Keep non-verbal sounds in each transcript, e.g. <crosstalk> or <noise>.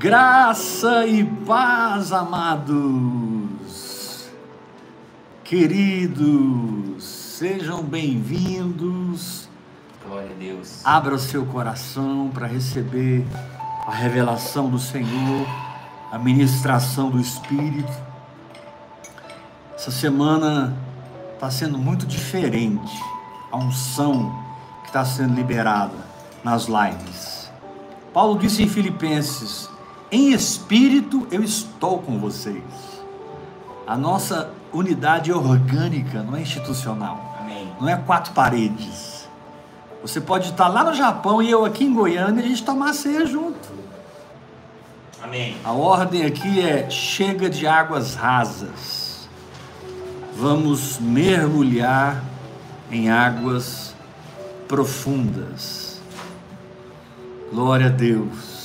Graça e paz, amados, queridos, sejam bem-vindos. Glória a Deus. Abra o seu coração para receber a revelação do Senhor, a ministração do Espírito. Essa semana está sendo muito diferente a unção que está sendo liberada nas lives. Paulo disse em Filipenses: em espírito eu estou com vocês. A nossa unidade é orgânica, não é institucional. Amém. Não é quatro paredes. Você pode estar lá no Japão e eu aqui em Goiânia e a gente tomar ceia junto. Amém. A ordem aqui é chega de águas rasas. Vamos mergulhar em águas profundas. Glória a Deus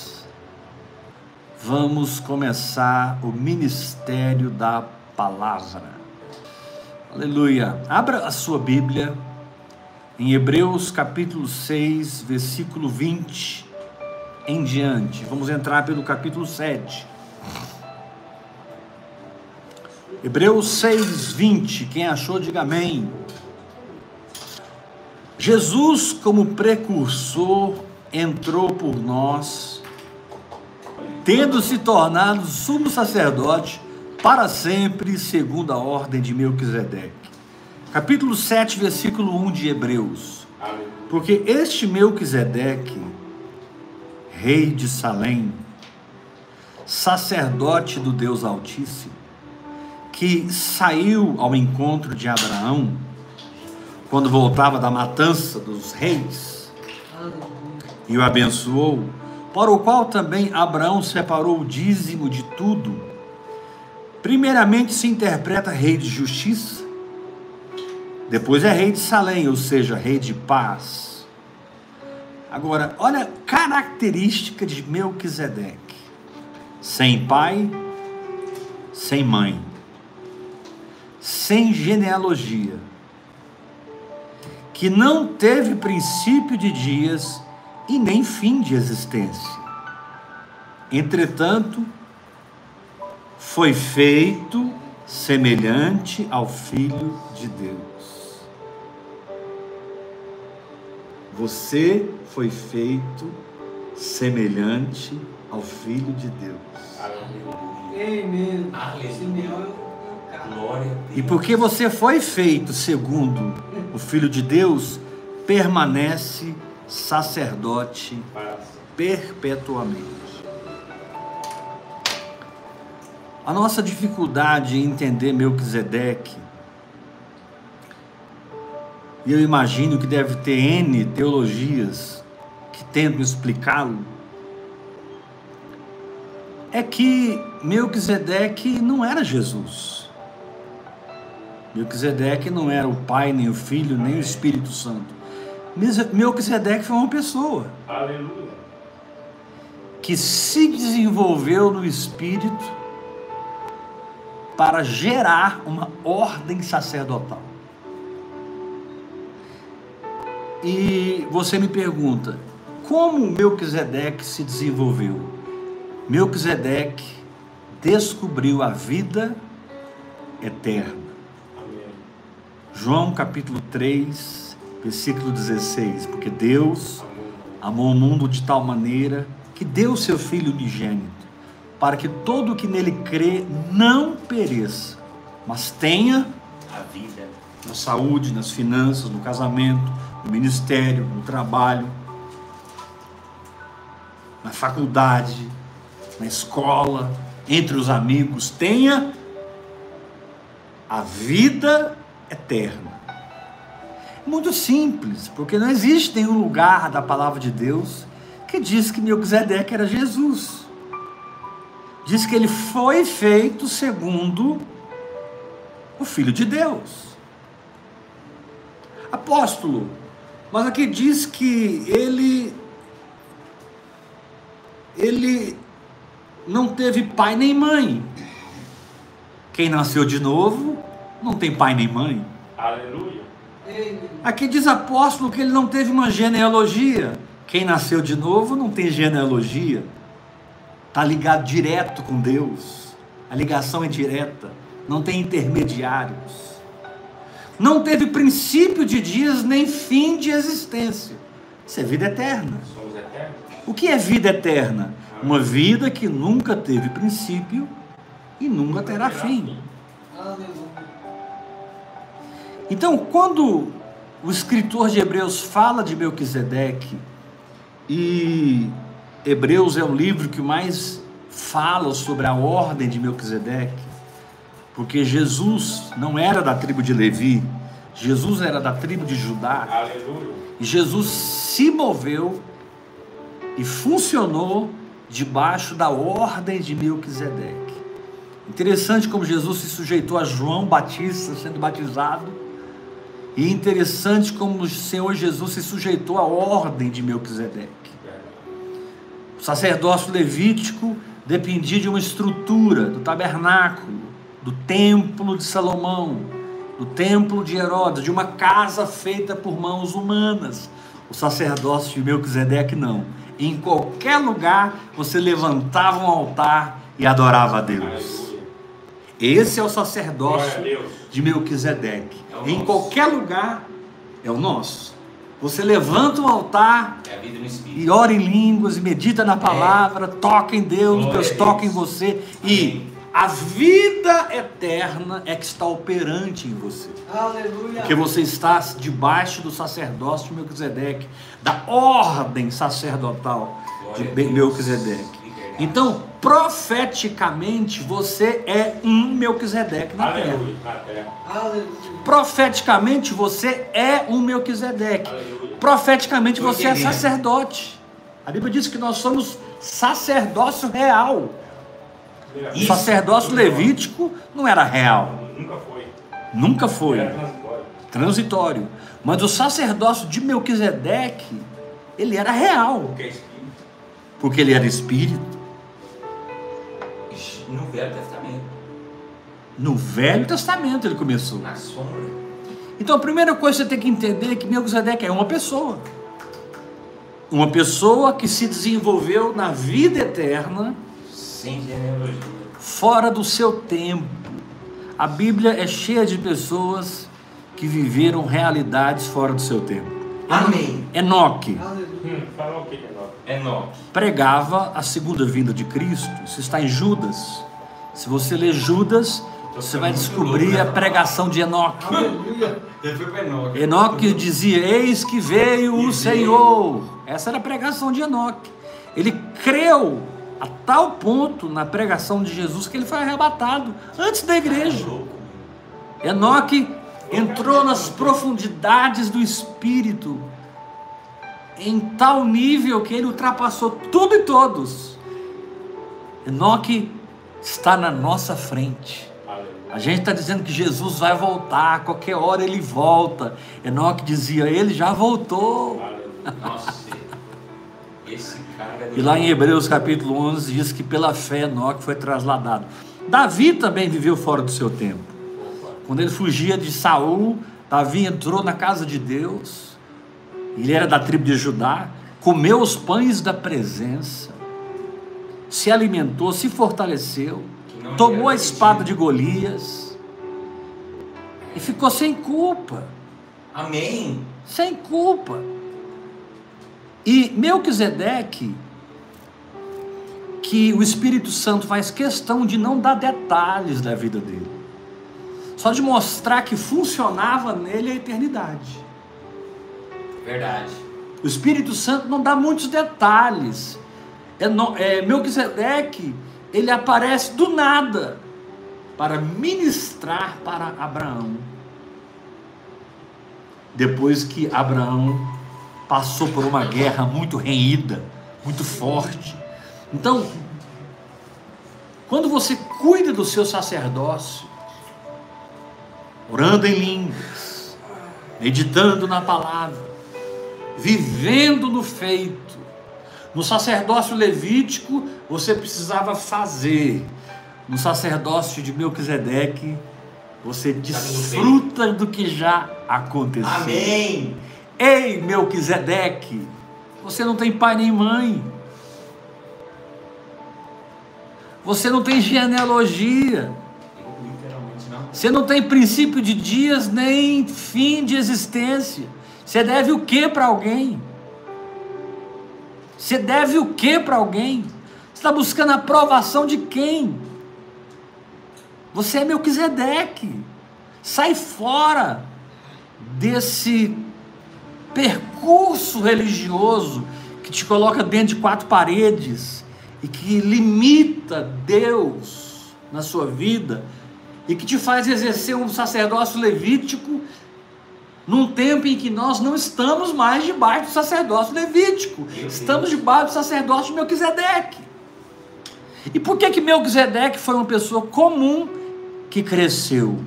vamos começar o ministério da palavra. Aleluia. Abra a sua Bíblia em Hebreus capítulo 6, versículo 20 em diante. Vamos entrar pelo capítulo 7. Hebreus 6, 20. Quem achou, diga amém. Jesus, como precursor, entrou por nós tendo se tornado sumo sacerdote para sempre, segundo a ordem de Melquisedeque. Capítulo 7, versículo 1 de Hebreus. Porque este Melquisedeque, rei de Salém, sacerdote do Deus Altíssimo, que saiu ao encontro de Abraão, quando voltava da matança dos reis, e o abençoou, para o qual também Abraão separou o dízimo de tudo, primeiramente se interpreta rei de justiça, depois é rei de Salém, ou seja, rei de paz. Agora, olha a característica de Melquisedeque: sem pai, sem mãe, sem genealogia, que não teve princípio de dias e nem fim de existência. Entretanto, foi feito semelhante ao Filho de Deus. Você foi feito semelhante ao Filho de Deus. Aleluia. Deus. E porque você foi feito segundo o Filho de Deus, permanece sacerdote perpetuamente. A nossa dificuldade em entender Melquisedeque, e eu imagino que deve ter N teologias que tentam explicá-lo, é que Melquisedeque não era Jesus. Melquisedeque não era o Pai, nem o Filho, nem o Espírito Santo. Melquisedeque foi uma pessoa. Aleluia. Que se desenvolveu no espírito para gerar uma ordem sacerdotal. E você me pergunta, como Melquisedeque se desenvolveu? Melquisedeque descobriu a vida eterna. João capítulo 3, versículo 16: Porque Deus amou o mundo de tal maneira que deu o seu Filho unigênito, para que todo o que nele crê não pereça, mas tenha A vida. na saúde, nas finanças, no casamento, no ministério, no trabalho, na faculdade, na escola, entre os amigos, tenha a vida eterna. Muito simples, porque não existe nenhum lugar da palavra de Deus que diz que Melquisedeque era Jesus. Diz que ele foi feito segundo o Filho de Deus. Apóstolo, mas aqui diz que ele ele não teve pai nem mãe. Quem nasceu de novo não tem pai nem mãe. Aleluia. Aqui diz apóstolo que ele não teve uma genealogia. Quem nasceu de novo não tem genealogia. está ligado direto com Deus. A ligação é direta, não tem intermediários. Não teve princípio de dias nem fim de existência. Isso é vida eterna. O que é vida eterna? Uma vida que nunca teve princípio e nunca terá fim. Então, quando o escritor de Hebreus fala de Melquisedeque, e Hebreus é o livro que mais fala sobre a ordem de Melquisedeque, porque Jesus não era da tribo de Levi, Jesus era da tribo de Judá, Aleluia. e Jesus se moveu e funcionou debaixo da ordem de Melquisedeque. Interessante como Jesus se sujeitou a João Batista sendo batizado, e interessante como o Senhor Jesus se sujeitou à ordem de Melquisedeque. O sacerdócio levítico dependia de uma estrutura, do tabernáculo, do templo de Salomão, do templo de Herodes, de uma casa feita por mãos humanas. O sacerdócio de Melquisedeque não. Em qualquer lugar você levantava um altar e adorava a Deus. Esse é o sacerdócio de Melquisedeque. É o em nosso. qualquer lugar é o nosso. Você levanta um altar É a vida no Espírito. e ora em línguas e medita na palavra, toca em Deus, Glória Deus toca em você e a vida eterna é que está operante em você. Aleluia. Porque você está debaixo do sacerdócio de Melquisedeque, da ordem sacerdotal de Glória Deus. Melquisedeque. Então, profeticamente, você é um Melquisedeque na terra. Aleluia. Terra. Aleluia. Profeticamente, você é um Melquisedeque. Aleluia. Profeticamente, você é sacerdote. A Bíblia diz que nós somos sacerdócio real. O Isso. sacerdócio levítico não era real. Nunca foi. Nunca foi. Era transitório. Transitório. Mas o sacerdócio de Melquisedeque, ele era real. Porque é Espírito. Porque ele era espírito. No Velho Testamento. No Velho Testamento ele começou. Na sombra. Então a primeira coisa que você tem que entender é que Melquisedeque é uma pessoa. Uma pessoa que se desenvolveu na vida eterna, Sem genealogia. fora do seu tempo. A Bíblia é cheia de pessoas que viveram realidades fora do seu tempo. Amém. Enoque Aleluia. Hum, Enoque. pregava a segunda vinda de Cristo. Isso está em Judas. Se você ler Judas, você vai descobrir a pregação de Enoque. Enoque. Enoque dizia: Eis que veio o Senhor. Essa era a pregação de Enoque. Ele creu a tal ponto na pregação de Jesus que ele foi arrebatado antes da igreja. Enoque entrou nas profundidades do espírito em tal nível que ele ultrapassou tudo e todos. Enoque está na nossa frente. A gente está dizendo que Jesus vai voltar, a qualquer hora ele volta. Enoque dizia, ele já voltou. Aleluia. Nossa. Esse cara. E lá em Hebreus capítulo 11 diz que pela fé Enoque foi trasladado. Davi também viveu fora do seu tempo. Quando ele fugia de Saul, Davi entrou na casa de Deus. Ele era da tribo de Judá, comeu os pães da presença, se alimentou, se fortaleceu, tomou a espada de. Golias e ficou sem culpa. Amém. sem culpa. E Melquisedeque, que o Espírito Santo faz questão de não dar detalhes da vida dele, só de mostrar que funcionava nele a eternidade. Verdade. O Espírito Santo não dá muitos detalhes. É, é, Melquisedeque, ele aparece do nada para ministrar para Abraão. Depois que Abraão passou por uma guerra muito renhida, muito forte. Então, quando você cuida do seu sacerdócio, orando em línguas, meditando na palavra, vivendo no feito. No sacerdócio levítico, você precisava fazer. No sacerdócio de Melquisedeque, você desfruta do que já aconteceu. Amém. Ei, Melquisedeque, você não tem pai nem mãe. Você não tem genealogia. Você não tem princípio de dias nem fim de existência. Você deve o que para alguém? Você deve o que para alguém? Você está buscando a aprovação de quem? Você é Melquisedeque. Sai fora desse percurso religioso que te coloca dentro de quatro paredes e que limita Deus na sua vida e que te faz exercer um sacerdócio levítico num tempo em que nós não estamos mais debaixo do sacerdócio levítico, estamos debaixo do sacerdócio de Melquisedeque. E por que que Melquisedeque foi uma pessoa comum que cresceu?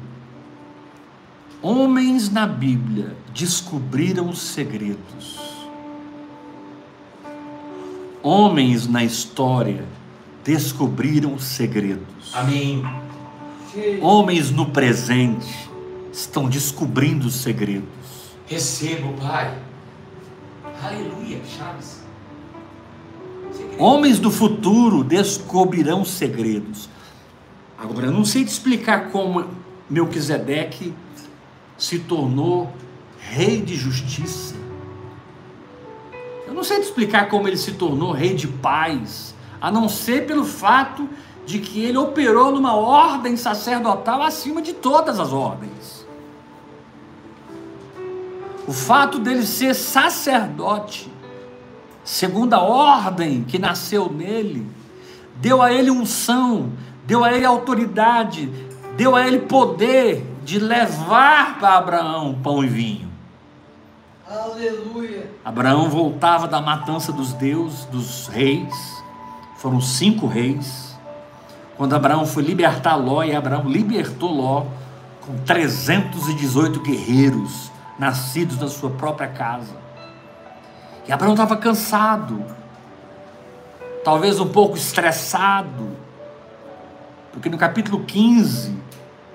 Homens na Bíblia descobriram segredos. Homens na história descobriram segredos. Amém. Homens no presente estão descobrindo segredos. Recebo, Pai. Aleluia, Chaves. Segredo. Homens do futuro descobrirão segredos. Agora, eu não sei te explicar como Melquisedeque se tornou rei de justiça. Eu não sei te explicar como ele se tornou rei de paz, a não ser pelo fato de que ele operou numa ordem sacerdotal acima de todas as ordens. O fato dele ser sacerdote, segundo a ordem que nasceu nele, deu a ele unção, deu a ele autoridade, deu a ele poder de levar para Abraão pão e vinho. Aleluia. Abraão voltava da matança dos deuses, dos reis, foram cinco reis. Quando Abraão foi libertar Ló, e Abraão libertou Ló com 318 guerreiros nascidos da sua própria casa. E Abraão estava cansado, talvez um pouco estressado, porque no capítulo 15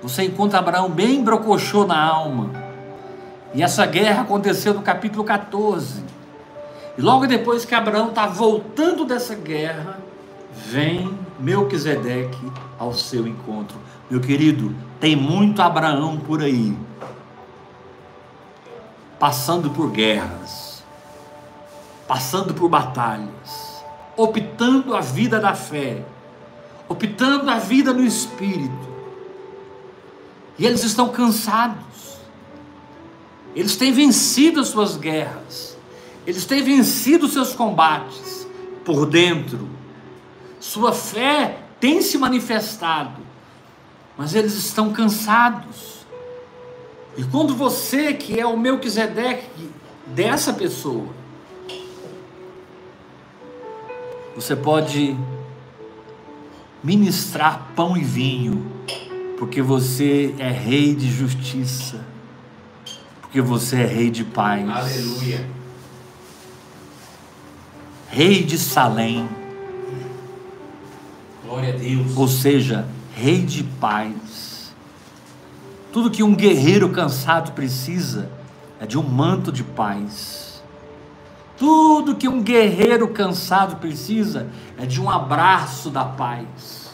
você encontra Abraão bem brocochô na alma. E essa guerra aconteceu no capítulo 14. E logo depois que Abraão está voltando dessa guerra, vem Melquisedeque ao seu encontro. Meu querido, tem muito Abraão por aí, passando por guerras, passando por batalhas, optando a vida da fé, optando a vida no espírito. E eles estão cansados. Eles têm vencido as suas guerras. Eles têm vencido os seus combates por dentro. Sua fé tem se manifestado, mas eles estão cansados. E quando você, que é o Melquisedeque dessa pessoa, você pode ministrar pão e vinho, porque você é rei de justiça, porque você é rei de paz, Aleluia. rei de Salém, Glória a Deus. ou seja, rei de paz. Tudo que um guerreiro cansado precisa é de um manto de paz. Tudo que um guerreiro cansado precisa é de um abraço da paz.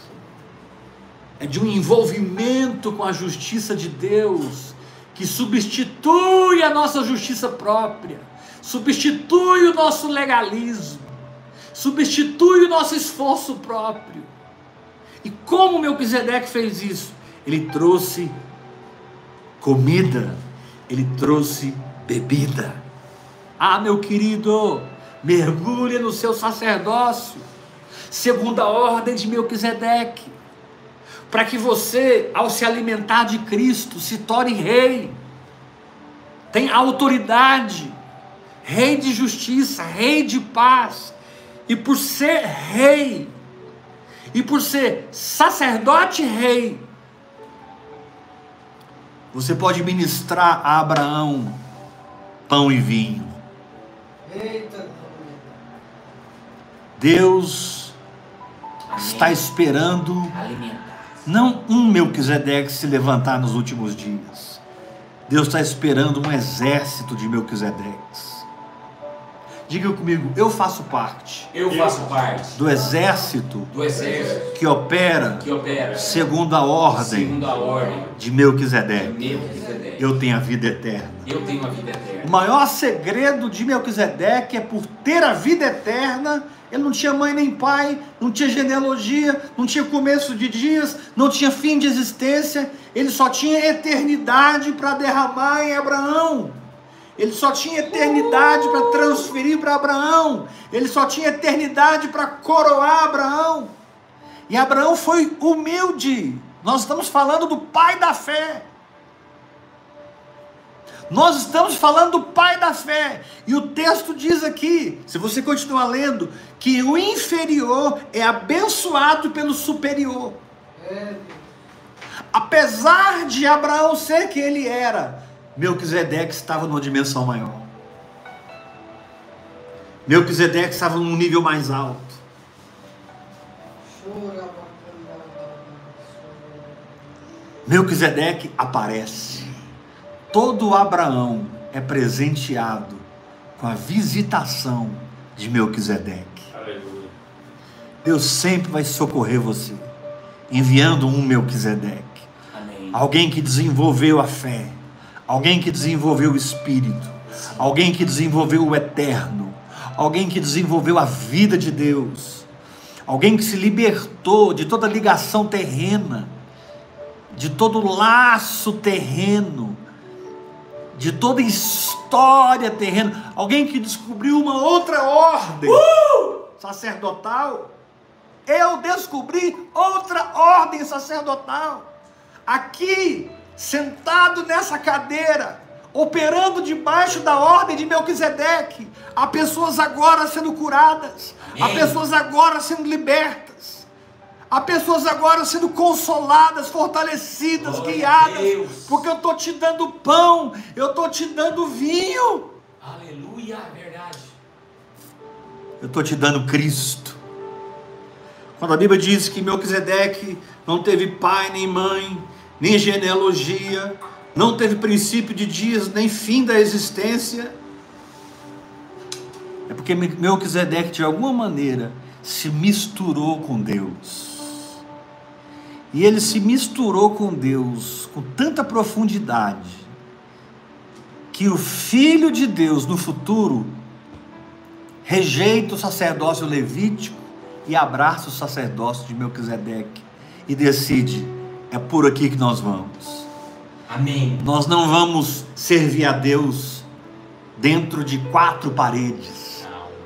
É de um envolvimento com a justiça de Deus que substitui a nossa justiça própria, substitui o nosso legalismo, substitui o nosso esforço próprio. E como Melquisedeque fez isso? Ele trouxe comida, ele trouxe bebida. Ah, meu querido, mergulhe no seu sacerdócio, segundo a ordem de Melquisedeque, para que você, ao se alimentar de Cristo, se torne rei, tem autoridade, rei de justiça, rei de paz, e por ser rei, e por ser sacerdote rei, você pode ministrar a Abraão pão e vinho. Deus Amém. está esperando não um Melquisedeque se levantar nos últimos dias. Deus está esperando um exército de Melquisedeques Diga comigo, eu faço parte Eu faço parte do exército do exército que opera que opera segundo a ordem segundo a ordem de de Melquisedeque. Eu tenho a vida eterna. Eu tenho a vida O eterna. maior segredo de Melquisedeque é por ter a vida eterna. Ele não tinha mãe nem pai, não tinha genealogia, não tinha começo de dias, não tinha fim de existência. Ele só tinha eternidade para derramar em Abraão. Ele só tinha eternidade para transferir para Abraão. Ele só tinha eternidade para coroar Abraão. E Abraão foi humilde. Nós estamos falando do pai da fé. Nós estamos falando do pai da fé. E o texto diz aqui, se você continuar lendo, que o inferior é abençoado pelo superior. É, Apesar de Abraão ser quem ele era, Melquisedeque estava numa dimensão maior. Melquisedeque estava num nível mais alto. Melquisedeque aparece. Todo Abraão é presenteado com a visitação de Melquisedeque. Aleluia. Deus sempre vai socorrer você, enviando um Melquisedeque. Amém. Alguém que desenvolveu a fé, alguém que desenvolveu o espírito, alguém que desenvolveu o eterno, alguém que desenvolveu a vida de Deus, alguém que se libertou de toda ligação terrena, de todo laço terreno, de toda história terrena, alguém que descobriu uma outra ordem sacerdotal. Eu descobri outra ordem sacerdotal. Aqui, sentado nessa cadeira, operando debaixo da ordem de Melquisedeque, há pessoas agora sendo curadas, há Amém. pessoas agora sendo libertas, há pessoas agora sendo consoladas, fortalecidas, Glória guiadas, porque eu estou te dando pão, eu estou te dando vinho, Aleluia, verdade. eu estou te dando Cristo. Quando a Bíblia diz que Melquisedeque não teve pai nem mãe, nem genealogia, não teve princípio de dias, nem fim da existência, é porque Melquisedeque de alguma maneira se misturou com Deus. E ele se misturou com Deus com tanta profundidade que o filho de Deus no futuro rejeita o sacerdócio levítico e abraça o sacerdócio de Melquisedeque e decide: é por aqui que nós vamos. Amém. Nós não vamos servir a Deus dentro de quatro paredes.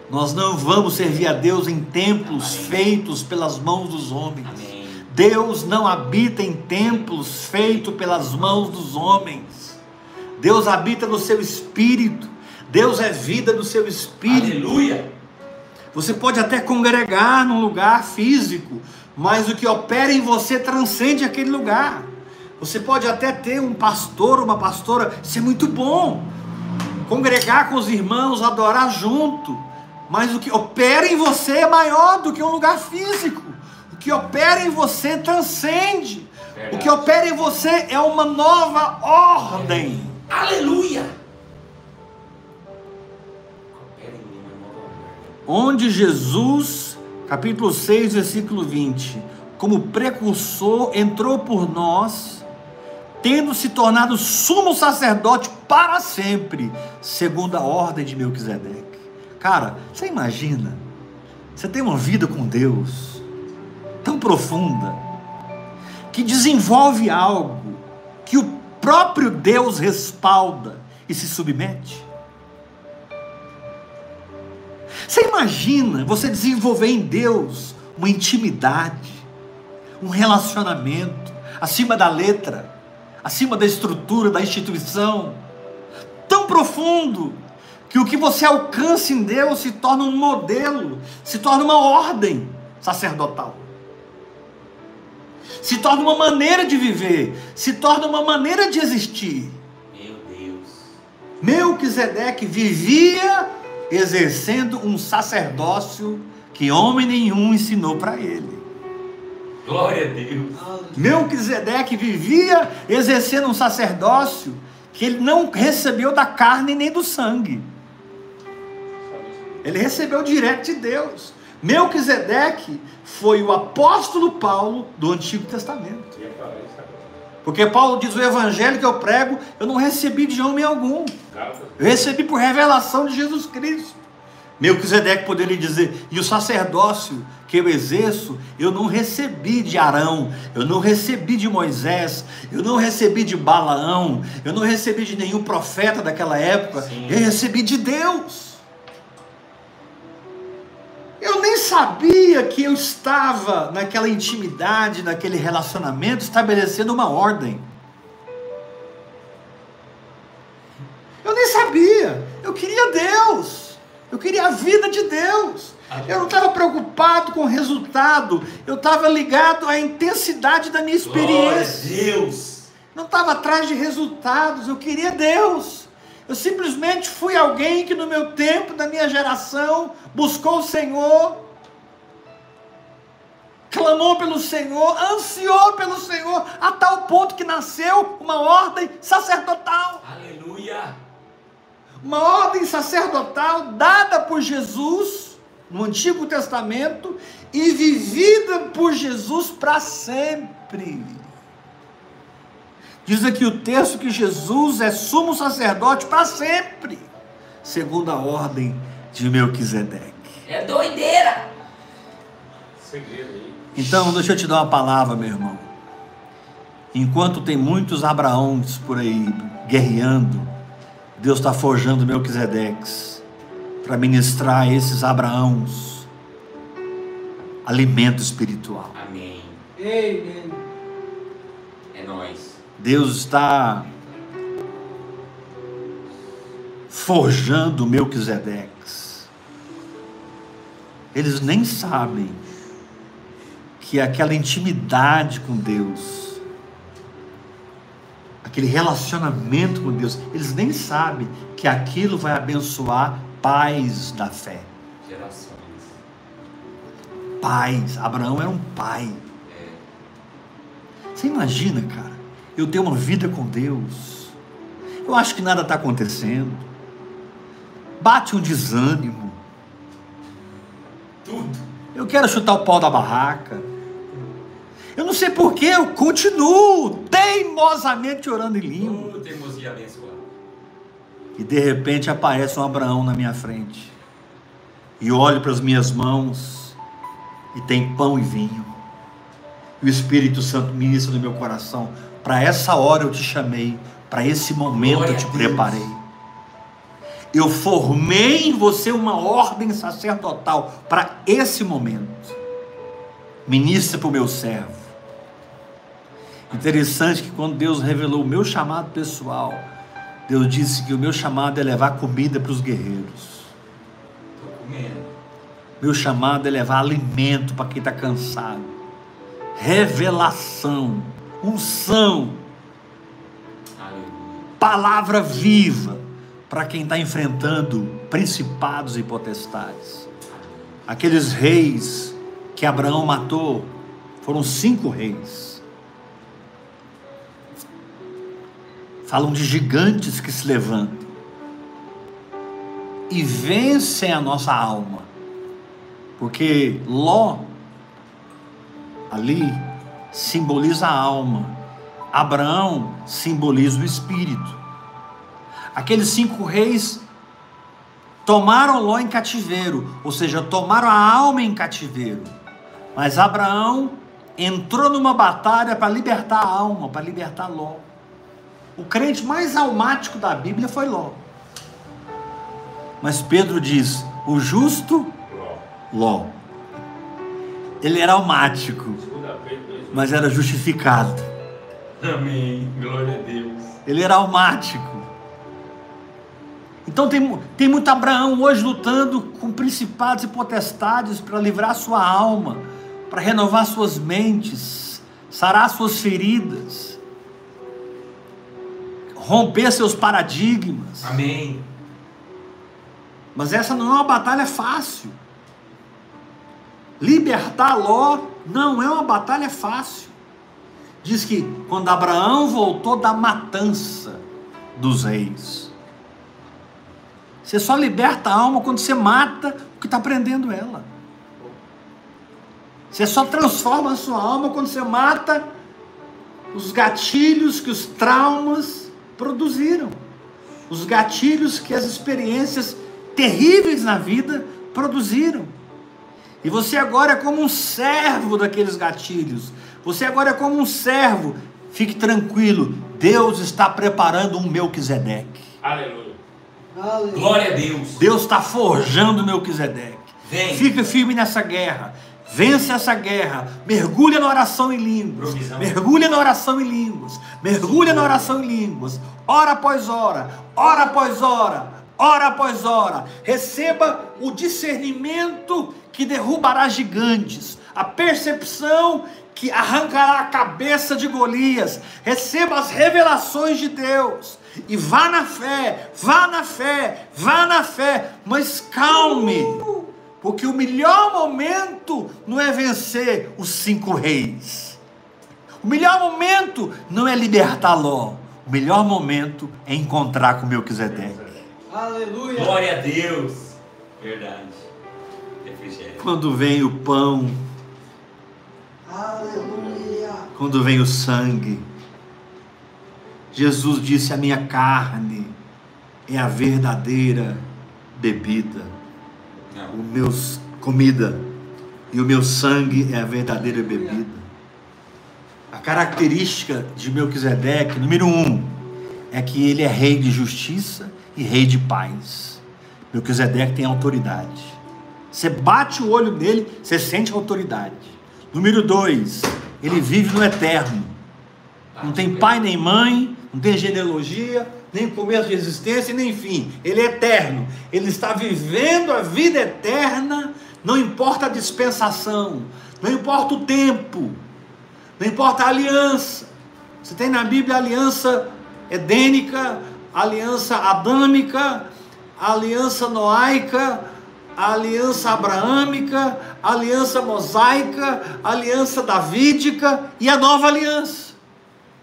Não. Nós não vamos servir a Deus em templos Amém. feitos pelas mãos dos homens. Amém. Deus não habita em templos feitos pelas mãos dos homens. Deus habita no seu espírito. Deus é vida do seu espírito. Aleluia. Você pode até congregar num lugar físico, mas o que opera em você transcende aquele lugar. Você pode até ter um pastor, uma pastora, isso é muito bom. Congregar com os irmãos, adorar junto. Mas o que opera em você é maior do que um lugar físico. O que opera em você transcende. O que opera em você é uma nova ordem. Aleluia. Onde Jesus, capítulo 6, versículo 20, como precursor, entrou por nós, tendo se tornado sumo sacerdote para sempre, segundo a ordem de Melquisedeque. Cara, você imagina? Você tem uma vida com Deus tão profunda que desenvolve algo que o próprio Deus respalda e se submete. Você imagina você desenvolver em Deus uma intimidade, um relacionamento acima da letra, acima da estrutura, da instituição, tão profundo que o que você alcança em Deus se torna um modelo, se torna uma ordem sacerdotal. Se torna uma maneira de viver, se torna uma maneira de existir. Meu Deus. Melquisedeque vivia exercendo um sacerdócio que homem nenhum ensinou para ele. Glória a Deus. Melquisedeque vivia exercendo um sacerdócio que ele não recebeu da carne nem do sangue. Ele recebeu direto de Deus. Melquisedeque foi o apóstolo Paulo do Antigo Testamento. Porque Paulo diz: o evangelho que eu prego, eu não recebi de homem algum. Eu recebi por revelação de Jesus Cristo. Melquisedeque poderia dizer, e o sacerdócio que eu exerço, eu não recebi de Arão, eu não recebi de Moisés, eu não recebi de Balaão, eu não recebi de nenhum profeta daquela época, Sim. eu recebi de Deus. Sabia que eu estava naquela intimidade, naquele relacionamento, estabelecendo uma ordem. Eu nem sabia. Eu queria Deus. Eu queria a vida de Deus. Eu não estava preocupado com o resultado. Eu estava ligado à intensidade da minha Glória a experiência. Deus. Não estava atrás de resultados. Eu queria Deus. Eu simplesmente fui alguém que no meu tempo, na minha geração, buscou o Senhor, clamou pelo Senhor, ansiou pelo Senhor, a tal ponto que nasceu uma ordem sacerdotal. Aleluia. Uma ordem sacerdotal dada por Jesus no Antigo Testamento e vivida por Jesus para sempre. Diz aqui o texto que Jesus é sumo sacerdote para sempre, segundo a ordem de Melquisedeque. É doideira. segredo aí. Então, deixa eu te dar uma palavra, meu irmão. Enquanto tem muitos Abraões por aí guerreando, Deus está forjando Melquisedeques para ministrar a esses Abraãos alimento espiritual. Amém. Amen. É nós. Deus está forjando Melquisedeques. Eles nem sabem que aquela intimidade com Deus, aquele relacionamento com Deus, eles nem sabem que aquilo vai abençoar pais da fé. Gerações. Pais, Abraão era um pai. É. Você imagina, cara, eu ter uma vida com Deus. Eu acho que nada está acontecendo. Bate um desânimo. Tudo. Eu quero chutar o pau da barraca. Eu não sei porquê, eu continuo teimosamente orando em língua. Teimosia abençoada. E de repente aparece um Abraão na minha frente. E olho para as minhas mãos e tem pão e vinho. E o Espírito Santo ministra no meu coração. Para essa hora eu te chamei, para esse momento Glória eu te preparei. Eu formei em você uma ordem sacerdotal para esse momento. Ministra para o meu servo. Interessante que quando Deus revelou o meu chamado pessoal, Deus disse que o meu chamado é levar comida para os guerreiros. Meu chamado é levar alimento para quem está cansado. Revelação, unção, palavra viva para quem está enfrentando principados e potestades. Aqueles reis que Abraão matou foram cinco reis. Falam de gigantes que se levantam e vencem a nossa alma. Porque Ló ali simboliza a alma, Abraão simboliza o espírito. Aqueles cinco reis tomaram Ló em cativeiro, ou seja, tomaram a alma em cativeiro. Mas Abraão entrou numa batalha para libertar a alma, para libertar Ló. O crente mais almático da Bíblia foi Ló. Mas Pedro diz: o justo Ló. Ele era almático, Segunda Pedro 2. mas era justificado. Amém. Glória a Deus. Ele era almático. Então tem, tem muito Abraão hoje lutando com principados e potestades para livrar sua alma, para renovar suas mentes, sarar suas feridas, romper seus paradigmas. Amém. Mas essa não é uma batalha fácil. Libertar Ló não é uma batalha fácil. Diz que quando Abraão voltou da matança dos reis, Você só liberta a alma quando você mata o que está prendendo ela. Você só transforma a sua alma quando você mata os gatilhos que os traumas produziram. Os gatilhos que as experiências terríveis na vida produziram. E você agora é como um servo daqueles gatilhos. Você agora é como um servo. Fique tranquilo, Deus está preparando um Melquisedeque. Aleluia. Aleluia. Glória a Deus. Deus está forjando o Melquisedeque. Vem. Fica firme nessa guerra. Vença essa guerra. Mergulha na oração em línguas. Provisão. Mergulha na oração em línguas. Mergulha na oração em línguas. Hora após hora. Hora após hora. Hora após hora. Receba o discernimento que derrubará gigantes. A percepção que arrancará a cabeça de Golias. Receba as revelações de Deus. E vá na fé, vá na fé, vá na fé, mas calme. Porque o melhor momento não é vencer os cinco reis. O melhor momento não é libertar Ló. O melhor momento é encontrar com Melquisedeque. Aleluia. Glória a Deus. Verdade. Refrigério. Quando vem o pão, Aleluia. quando vem o sangue. Jesus disse: A minha carne é a verdadeira bebida. O meu comida e o meu sangue é a verdadeira bebida. A característica de Melquisedeque, número um, é que ele é rei de justiça e rei de paz. Melquisedeque tem autoridade. Você bate o olho nele, você sente autoridade. Número dois, ele vive no eterno. Não tem pai nem mãe, não tem genealogia, nem começo de existência, nem fim. Ele é eterno. Ele está vivendo a vida eterna, não importa a dispensação, não importa o tempo, não importa a aliança. Você tem na Bíblia a aliança edênica, a aliança adâmica, a aliança noaica, a aliança abraâmica, a aliança mosaica, a aliança davídica e a nova aliança.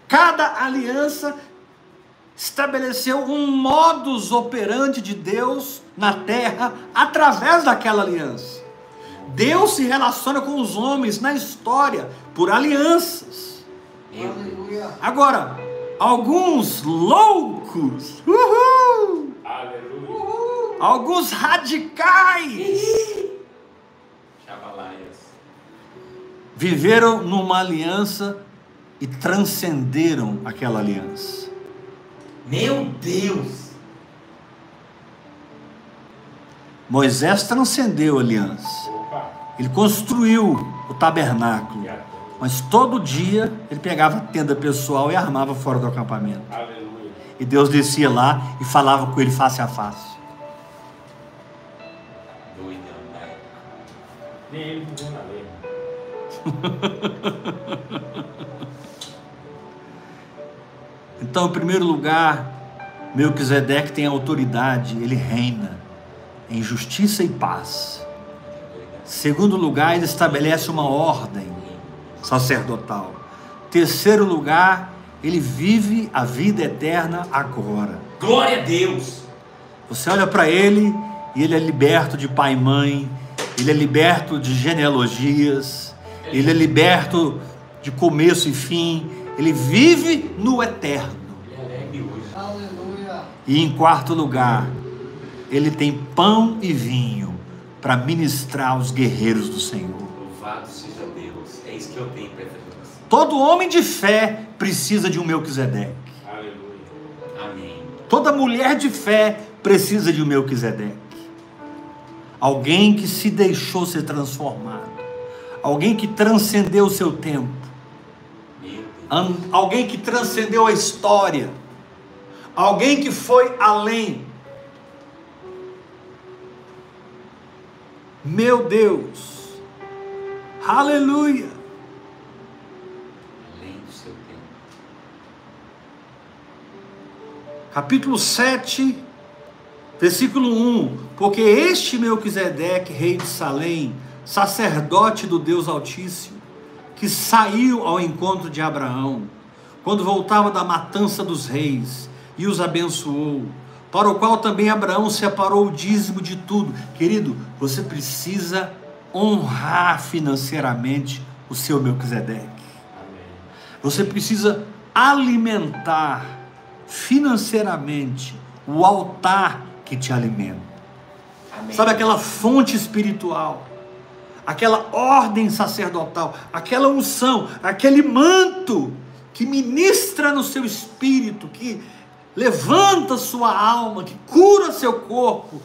Cada aliança estabeleceu um modus operandi de Deus na terra através daquela aliança. Deus se relaciona com os homens na história por alianças. Aleluia. Agora, alguns loucos, uhul, Aleluia. alguns radicais, viveram numa aliança e transcenderam aquela aliança. Meu Deus. Moisés transcendeu a aliança. Ele construiu o tabernáculo, mas todo dia ele pegava a tenda pessoal e armava fora do acampamento. Aleluia. E Deus descia lá e falava com ele face a face. Doidão, pai. Nem ele lei. <laughs> Então, em primeiro lugar, Melquisedeque tem autoridade, ele reina em justiça e paz. Segundo lugar, ele estabelece uma ordem sacerdotal. Terceiro lugar, ele vive a vida eterna agora. Glória a Deus. Você olha para ele e ele é liberto de pai e mãe, ele é liberto de genealogias, ele é liberto de começo e fim, ele vive no eterno. E em quarto lugar, ele tem pão e vinho para ministrar aos guerreiros do Senhor. Louvado seja Deus. É isso que eu tenho para. Todo homem de fé precisa de um Melquisedeque. Aleluia. Amém. Toda mulher de fé precisa de um Melquisedeque. Alguém que se deixou ser transformado. Alguém que transcendeu o seu tempo. Alguém que transcendeu a história. Alguém que foi além. Meu Deus. Aleluia. Além do seu tempo. capítulo 7, versículo 1: Porque este Melquisedeque, rei de Salém, sacerdote do Deus Altíssimo, que saiu ao encontro de Abraão, quando voltava da matança dos reis, e os abençoou, para o qual também Abraão separou o dízimo de tudo. Querido, você precisa honrar financeiramente o seu Melquisedeque. Você precisa alimentar financeiramente o altar que te alimenta. Amém. Sabe aquela fonte espiritual, aquela ordem sacerdotal, aquela unção, aquele manto que ministra no seu espírito, que levanta sua alma, que cura seu corpo,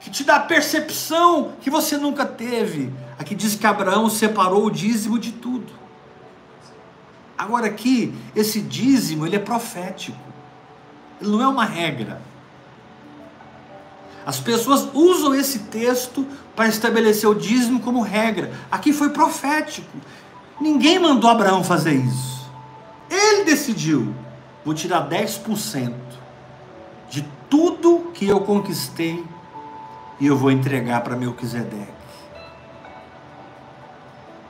que te dá percepção que você nunca teve. Aqui diz que Abraão separou o dízimo de tudo. Agora aqui, esse dízimo, ele é profético. Ele não é uma regra. As pessoas usam esse texto para estabelecer o dízimo como regra. Aqui foi profético. Ninguém mandou Abraão fazer isso. Ele decidiu: vou tirar 10% de tudo que eu conquistei e eu vou entregar para Melquisedeque.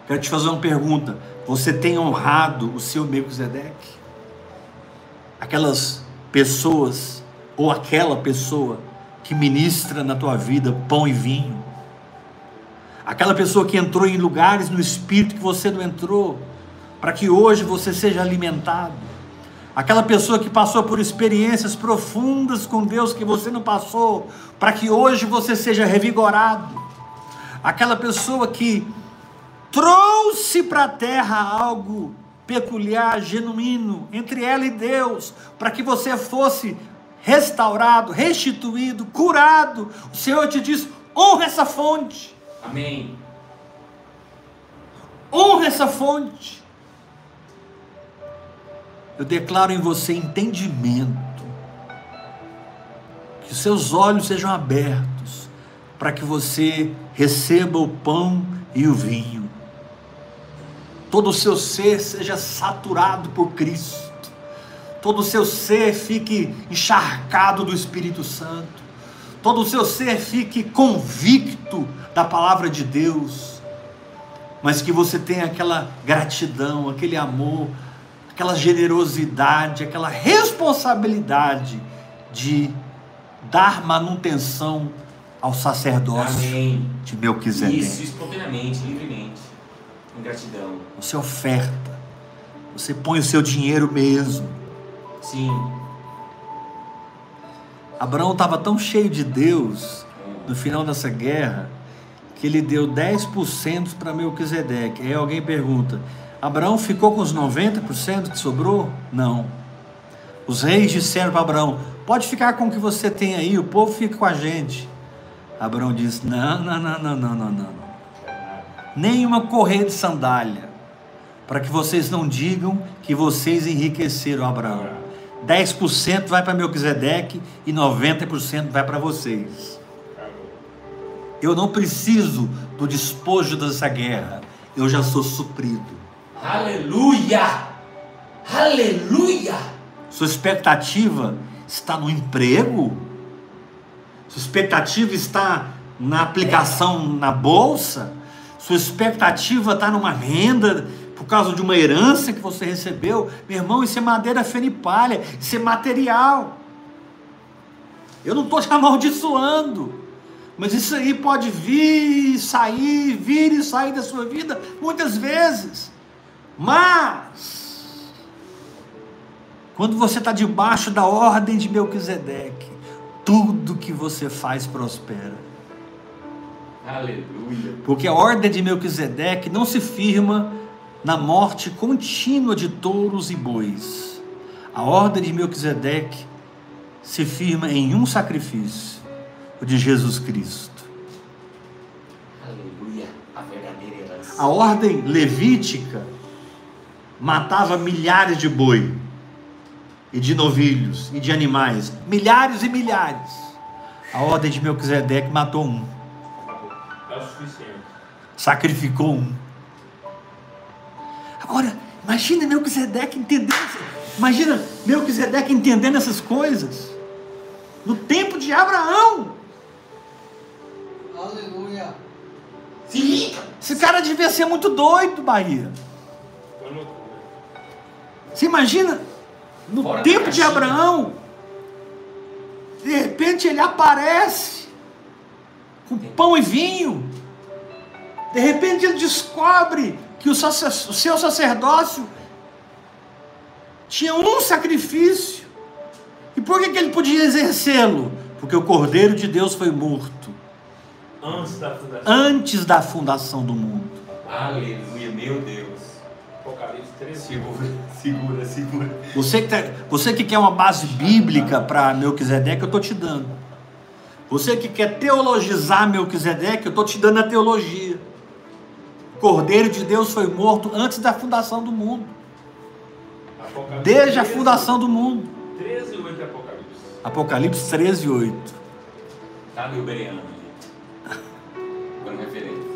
Quero te fazer uma pergunta. Você tem honrado o seu Melquisedeque? Aquelas pessoas ou aquela pessoa que ministra na tua vida pão e vinho. Aquela pessoa que entrou em lugares no espírito que você não entrou, para que hoje você seja alimentado. Aquela pessoa que passou por experiências profundas com Deus que você não passou, para que hoje você seja revigorado. Aquela pessoa que trouxe para a terra algo peculiar, genuíno, entre ela e Deus, para que você fosse restaurado, restituído, curado. O Senhor te diz: honra essa fonte, Amém. honra essa fonte. Eu declaro em você entendimento, que os seus olhos sejam abertos, para que você receba o pão e o vinho. Todo o seu ser seja saturado por Cristo todo o seu ser fique encharcado do Espírito Santo, todo o seu ser fique convicto da palavra de Deus, mas que você tenha aquela gratidão, aquele amor, aquela generosidade, aquela responsabilidade de dar manutenção ao sacerdócio Amém. de Melquisedeque. Isso, espontaneamente, livremente. Com gratidão. Você oferta, você põe o seu dinheiro mesmo. Sim. Abraão estava tão cheio de Deus no final dessa guerra que ele deu 10% para Melquisedeque. Aí alguém pergunta: Abraão ficou com os 90% que sobrou? Não. Os reis disseram para Abraão: Pode ficar com o que você tem aí, o povo fica com a gente. Abraão disse: Não, não, não, não, não, não, não. Nenhuma correia de sandália, para que vocês não digam que vocês enriqueceram Abraão. 10% vai para Melquisedeque e 90% vai para vocês. Eu não preciso do despojo dessa guerra. Eu já sou suprido. Aleluia! Aleluia! Sua expectativa está no emprego? Sua expectativa está na aplicação na bolsa? Sua expectativa está numa renda por causa de uma herança que você recebeu? Meu irmão, isso é madeira fena e palha, isso é material. Eu não estou te amaldiçoando. Mas isso aí pode vir e sair, vir e sair da sua vida muitas vezes. Mas, quando você está debaixo da ordem de Melquisedeque, tudo que você faz prospera. Aleluia! Porque a ordem de Melquisedeque não se firma na morte contínua de touros e bois. A ordem de Melquisedeque se firma em um sacrifício, o de Jesus Cristo. Aleluia! A verdadeira herança. A ordem levítica matava milhares de boi e de novilhos e de animais, milhares e milhares. A ordem de Melquisedeque matou um, É o suficiente. sacrificou um. Agora, imagina Melquisedeque entendendo, imagina Melquisedeque entendendo essas coisas. No tempo de Abraão, Aleluia. Liga! esse cara devia ser muito doido, Bahia. Você imagina no Fora tempo de. Abraão, De repente ele aparece com pão e vinho. De repente ele descobre que o, sacer- o seu sacerdócio tinha um sacrifício. E por que, que ele podia exercê-lo? Porque o Cordeiro de Deus foi morto Antes da fundação. antes da fundação do mundo. Aleluia, meu Deus. Apocalipse 13. Segura, segura, segura. Você que, tá- você que quer uma base bíblica para Melquisedeque, eu estou te dando. Você que quer teologizar Melquisedeque, eu estou te dando a teologia. Cordeiro de Deus foi morto antes da fundação do mundo. Apocalipse Desde a 13, fundação do mundo. 13 e 8 é Apocalipse. Apocalipse 13, 8. Tá meu bereano ali. Dando referência.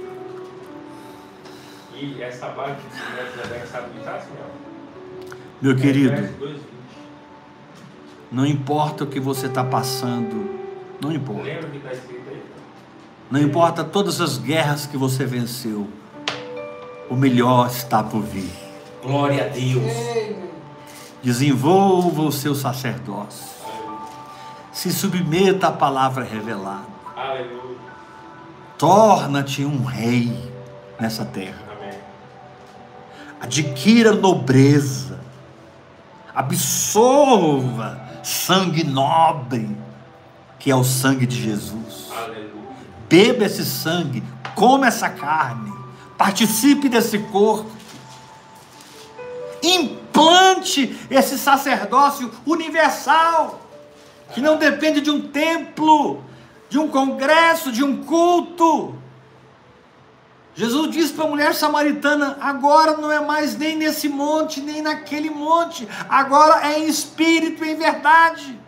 E essa sabe o que está, senhor? Meu querido, Efésios 2, 20. não importa o que você está passando, não importa. Lembra que está escrito aí? Não importa todas as guerras que você venceu, o melhor está por vir. Glória a Deus. Desenvolva o seu sacerdócio. Se submeta à palavra revelada. Torna-te um rei nessa terra. Amém. Adquira nobreza. Absorva sangue nobre, que é o sangue de Jesus. Aleluia. Beba esse sangue, coma essa carne, participe desse corpo. Implante esse sacerdócio universal, que não depende de um templo, de um congresso, de um culto. Jesus disse para a mulher samaritana: agora não é mais nem nesse monte, nem naquele monte, agora é em espírito e em verdade.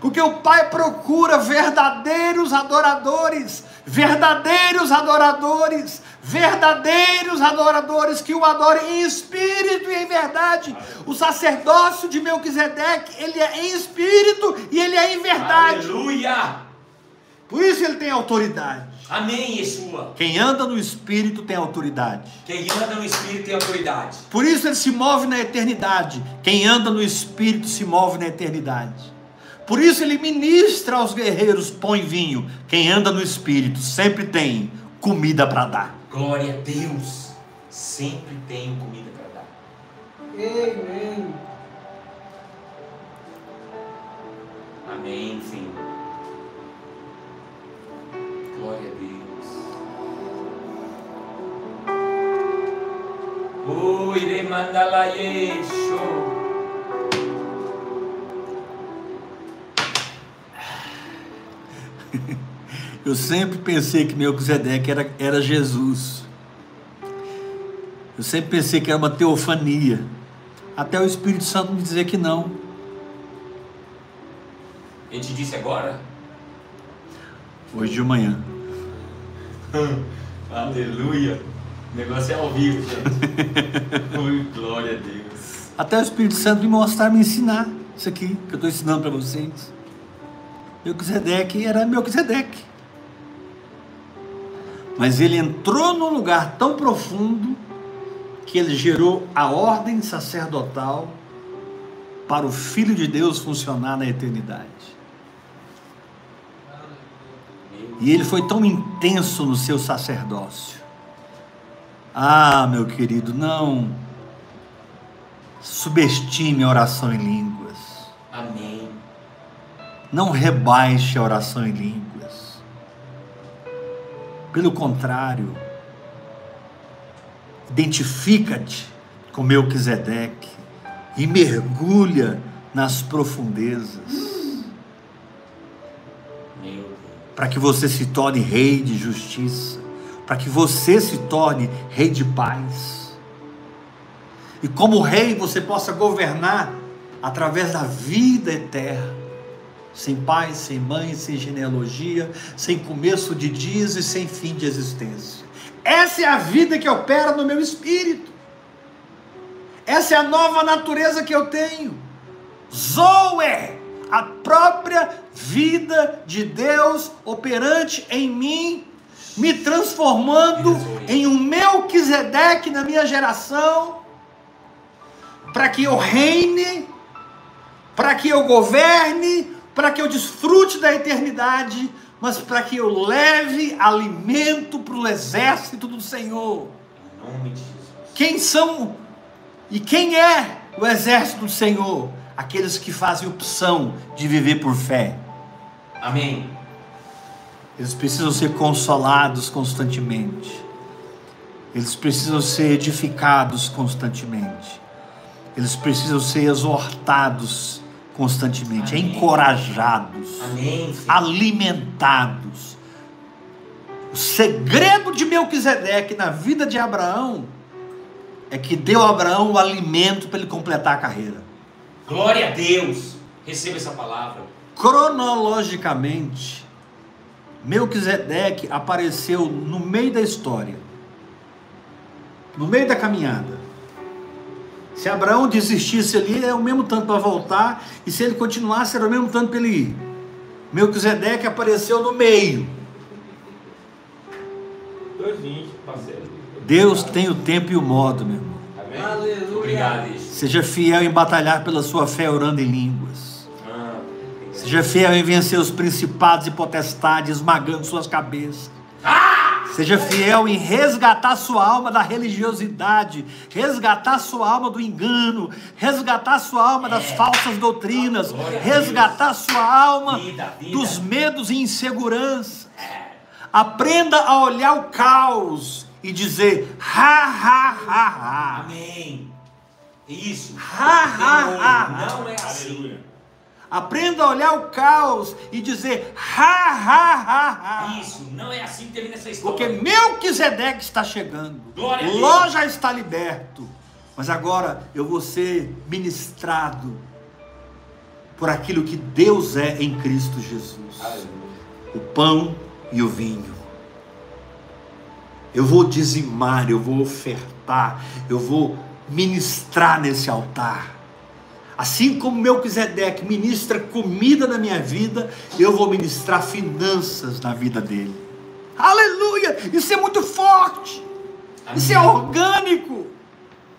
Porque o Pai procura verdadeiros adoradores, verdadeiros adoradores, verdadeiros adoradores que o adorem em espírito e em verdade. O sacerdócio de Melquisedeque, ele é em espírito e ele é em verdade. Aleluia. Por isso ele tem autoridade. Amém, Yeshua. Quem anda no espírito tem autoridade. Quem anda no Espírito tem autoridade. Por isso ele se move na eternidade. Quem anda no espírito se move na eternidade. Por isso ele ministra aos guerreiros pão e vinho. Quem anda no espírito sempre tem comida para dar. Glória a Deus. Sempre tenho comida para dar. Amém. Amém, Senhor. Glória a Deus. Oh, irei mandar Eu sempre pensei que Melquisedeque era, era Jesus. Eu sempre pensei que era uma teofania. Até o Espírito Santo me dizer que não. Ele te disse agora? Hoje de manhã. <laughs> Aleluia. O negócio é ao vivo, gente. <laughs> Oi, glória a Deus. Até o Espírito Santo me mostrar, me ensinar isso aqui que eu estou ensinando para vocês. Melquisedeque era Melquisedeque. Mas ele entrou num lugar tão profundo que ele gerou a ordem sacerdotal para o Filho de Deus funcionar na eternidade. E ele foi tão intenso no seu sacerdócio. Ah, meu querido, não subestime a oração em línguas. Amém. Não rebaixe a oração em línguas. Pelo contrário, identifica-te com Melquisedeque e mergulha nas profundezas. Para que você se torne rei de justiça, para que você se torne rei de paz. E como rei você possa governar através da vida eterna, sem pai, sem mãe, sem genealogia, sem começo de dias e sem fim de existência. Essa é a vida que opera no meu espírito. Essa é a nova natureza que eu tenho. Zoe, a própria vida de Deus operante em mim, me transformando em um Melquisedeque na minha geração, para que eu reine, para que eu governe, para que eu desfrute da eternidade, mas para que eu leve alimento para o exército do Senhor. Em nome de Jesus. Quem são e quem é o exército do Senhor? Aqueles que fazem opção de viver por fé. Amém. Eles precisam ser consolados constantemente. Eles precisam ser edificados constantemente. Eles precisam ser exortados constantemente, Amém. encorajados, Amém. Alimentados. O segredo de Melquisedeque na vida de Abraão é que deu a Abraão o alimento para ele completar a carreira. Glória a Deus. Receba essa palavra. Cronologicamente, Melquisedeque apareceu no meio da história, no meio da caminhada. Se Abraão desistisse ali, é o mesmo tanto para voltar, e se ele continuasse, era o mesmo tanto para ele ir. Melquisedeque apareceu no meio. 2,20, parceiro. Deus tem o tempo e o modo, meu irmão. Amém? Aleluia. Obrigado. Seja fiel em batalhar pela sua fé orando em línguas. Ah, Seja fiel em vencer os principados e potestades, esmagando suas cabeças. Seja fiel em resgatar sua alma da religiosidade, resgatar sua alma do engano, resgatar sua alma das É. falsas doutrinas, resgatar sua alma Vida, vida. dos medos e inseguranças. Aprenda a olhar o caos e dizer: ha, ha, ha, ha. Amém. Isso. Ha, ha, ha. Não é assim. Aprenda a olhar o caos e dizer: ha, ha, ha, ha. Isso. Não é assim que termina essa história. Porque Melquisedeque está chegando. Glória Ló já está liberto. Mas agora eu vou ser ministrado por aquilo que Deus é em Cristo Jesus. Aleluia. O pão e o vinho. Eu vou dizimar, eu vou ofertar, eu vou ministrar nesse altar. Assim como Melquisedeque ministra comida na minha vida, eu vou ministrar finanças na vida dele. Aleluia! Isso é muito forte. Isso é Amém. orgânico.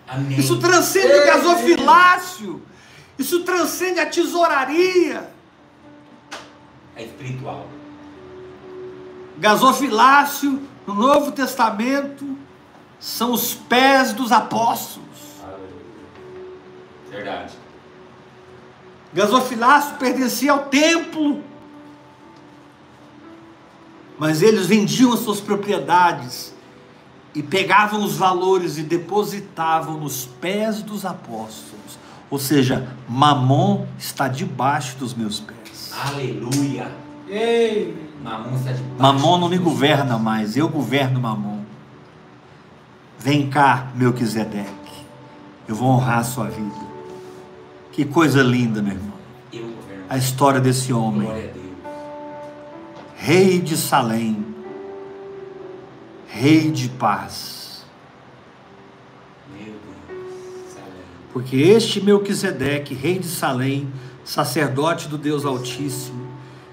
Amém. Isso transcende o gasofilácio. Isso transcende a tesouraria. É espiritual. Gasofilácio no Novo Testamento são os pés dos apóstolos. Aleluia. Verdade. Gasofilácio pertencia ao templo. Mas eles vendiam as suas propriedades e pegavam os valores e depositavam nos pés dos apóstolos. Ou seja, Mamon está debaixo dos meus pés. Aleluia. Ei, Mamon está de Mamon não me governa mais, eu governo Mamon. Vem cá, Melquisedeque. Eu vou honrar a sua vida. Que coisa linda, meu irmão. A história desse homem. Rei de Salém, rei de paz. Porque este Melquisedeque, rei de Salém, sacerdote do Deus Altíssimo,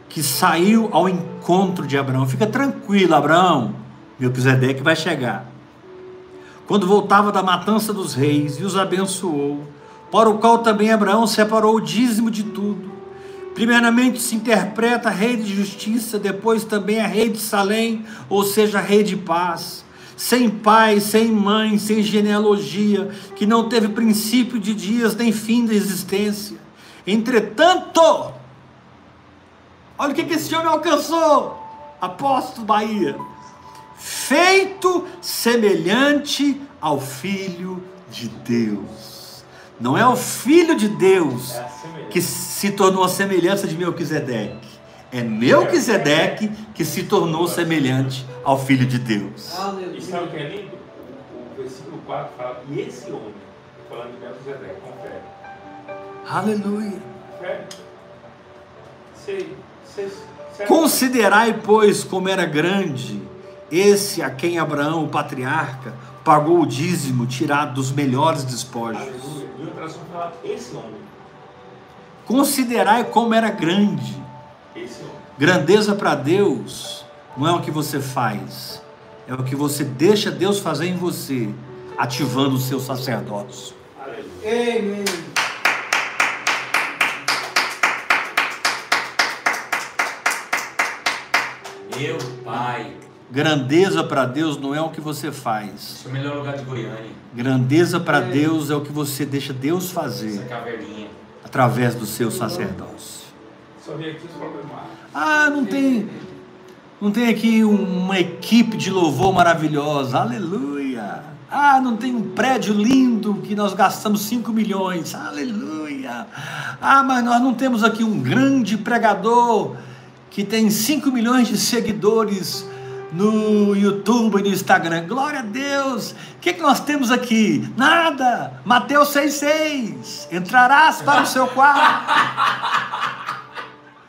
que saiu ao encontro de Abraão. Fica tranquilo, Abraão. Melquisedeque vai chegar. Quando voltava da matança dos reis e os abençoou, para o qual também Abraão separou o dízimo de tudo. Primeiramente se interpreta rei de justiça, depois também é rei de Salém, ou seja, rei de paz. Sem pai, sem mãe, sem genealogia, que não teve princípio de dias nem fim da existência. Entretanto, olha o que que esse homem alcançou, apóstolo Bahia feito semelhante ao Filho de Deus. Não é o Filho de Deus É assim que se tornou a semelhança de Melquisedeque. É Melquisedeque que se tornou semelhante ao Filho de Deus. E sabe o aleluia. que é lindo? O, versículo 4 fala, e esse homem, falando de Melquisedeque. Aleluia. Sei, sei, sei. Considerai, pois, como era grande esse a quem Abraão, o patriarca, pagou o dízimo tirado dos melhores despojos. Aleluia transformar esse homem. Considerai como era grande. Esse homem. Grandeza para Deus não é o que você faz, é o que você deixa Deus fazer em você, ativando os seus sacerdotes. Amém. Meu Pai Grandeza para Deus não é o que você faz. Esse é o melhor lugar de Goiânia. Grandeza para Deus é o que você deixa Deus Essa fazer caverninha. através do seu sacerdócio. Só vim aqui os problemas. Ah, não tem, não tem aqui uma equipe de louvor maravilhosa. Aleluia. Ah, não tem um prédio lindo que nós gastamos 5 milhões. Aleluia. Ah, mas nós não temos aqui um grande pregador que tem 5 milhões de seguidores no YouTube e no Instagram. Glória a Deus. O que, que nós temos aqui? Nada. Mateus 6,6. Entrarás para o seu quarto.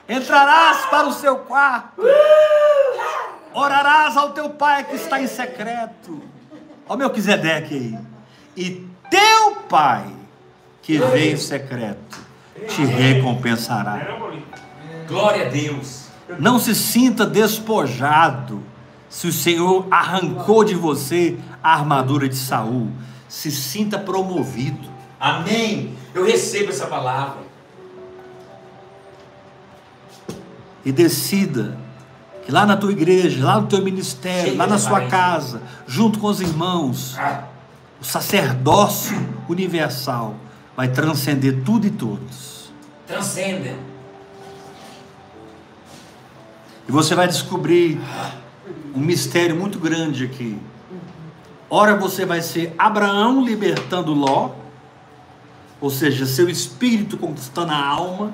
Entrarás para o seu quarto. Orarás ao teu pai que está em secreto. Ó Melquisedeque aí. E teu pai que vem em secreto te recompensará. Glória a Deus. Não se sinta despojado se o Senhor arrancou de você a armadura de Saul. Se sinta promovido. Amém. Eu recebo essa palavra. e decida que lá na tua igreja, lá no teu ministério, Chega lá na sua casa, junto com os irmãos, Ah, o sacerdócio universal vai transcender tudo e todos. transcenda. E você vai descobrir um mistério muito grande aqui. Ora você vai ser Abraão libertando Ló, ou seja, seu espírito conquistando a alma.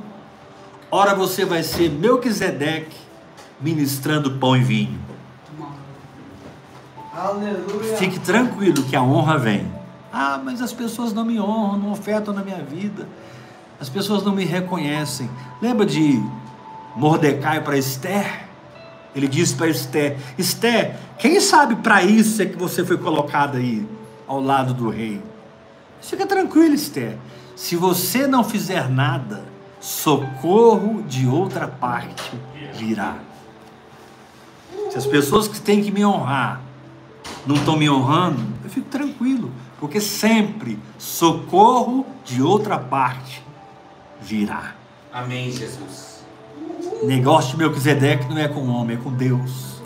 Ora você vai ser Melquisedeque ministrando pão e vinho. Aleluia. Fique tranquilo que a honra vem. Ah, mas as pessoas não me honram, não ofertam na minha vida. As pessoas não me reconhecem. Lembra de Mordecai para Esther? Ele disse para Esther: Esther, quem sabe para isso é que você foi colocada aí, ao lado do rei? Fica tranquilo, Esther. Se você não fizer nada, socorro de outra parte virá. Se as pessoas que têm que me honrar não estão me honrando, eu fico tranquilo, porque sempre socorro de outra parte virá. Amém, Jesus. Negócio de Melquisedeque não é com o homem, é com Deus.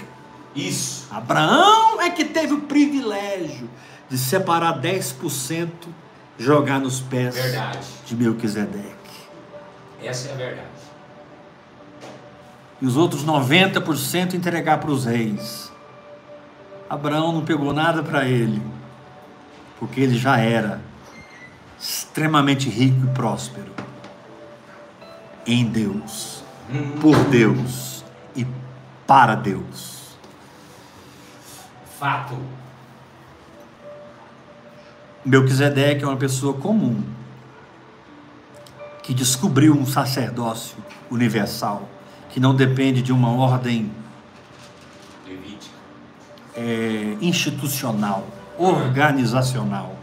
Isso. Abraão é que teve o privilégio de separar 10% jogar nos pés Verdade. de Melquisedeque. Essa é a verdade. E os outros 90% entregar para os reis. Abraão não pegou nada para ele, porque ele já era extremamente rico e próspero em Deus, por Deus e para Deus. Fato. Melquisedeque é uma pessoa comum que descobriu um sacerdócio universal que não depende de uma ordem é, institucional, organizacional,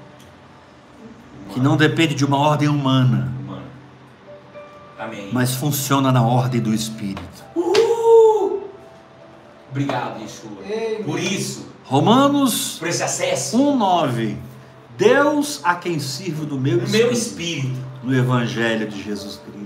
que não depende de uma ordem humana. Amém. mas funciona na ordem do Espírito. Uhul! Obrigado, Yeshua. Ei, Por isso, Romanos por esse acesso 1,9 Deus a quem sirvo do meu no meu Espírito espírito. no Evangelho de Jesus Cristo.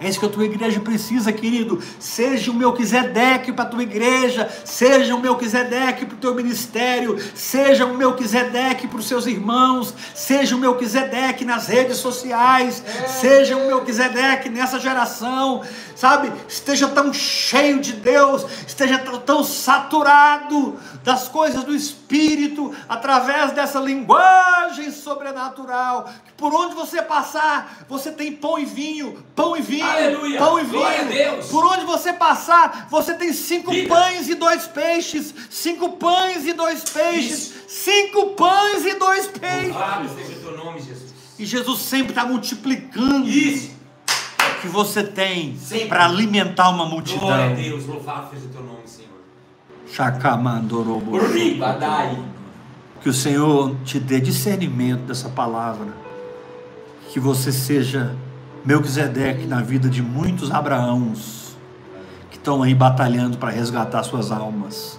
É isso que a tua igreja precisa, querido. Seja o Melquisedeque para a tua igreja, seja o Melquisedeque para o teu ministério, seja o Melquisedeque para os seus irmãos, seja o Melquisedeque nas redes sociais, seja o Melquisedeque nessa geração, sabe? Esteja tão cheio de Deus, esteja tão saturado das coisas do Espírito, através dessa linguagem sobrenatural, que por onde você passar, você tem pão e vinho, pão e vinho, Aleluia! pão e vinho. Por onde você passar, você tem cinco Diga. pães e dois peixes, cinco pães e dois peixes, Isso. cinco pães e dois peixes. Louvado seja o teu nome, Jesus. E Jesus sempre está multiplicando Isso. que você tem para alimentar uma Glória a multidão. Deus. Louvado seja o teu nome, Senhor. Chacamandorobo. Que o Senhor te dê discernimento dessa palavra. Que você seja Melquisedeque na vida de muitos Abraãos que estão aí batalhando para resgatar suas almas.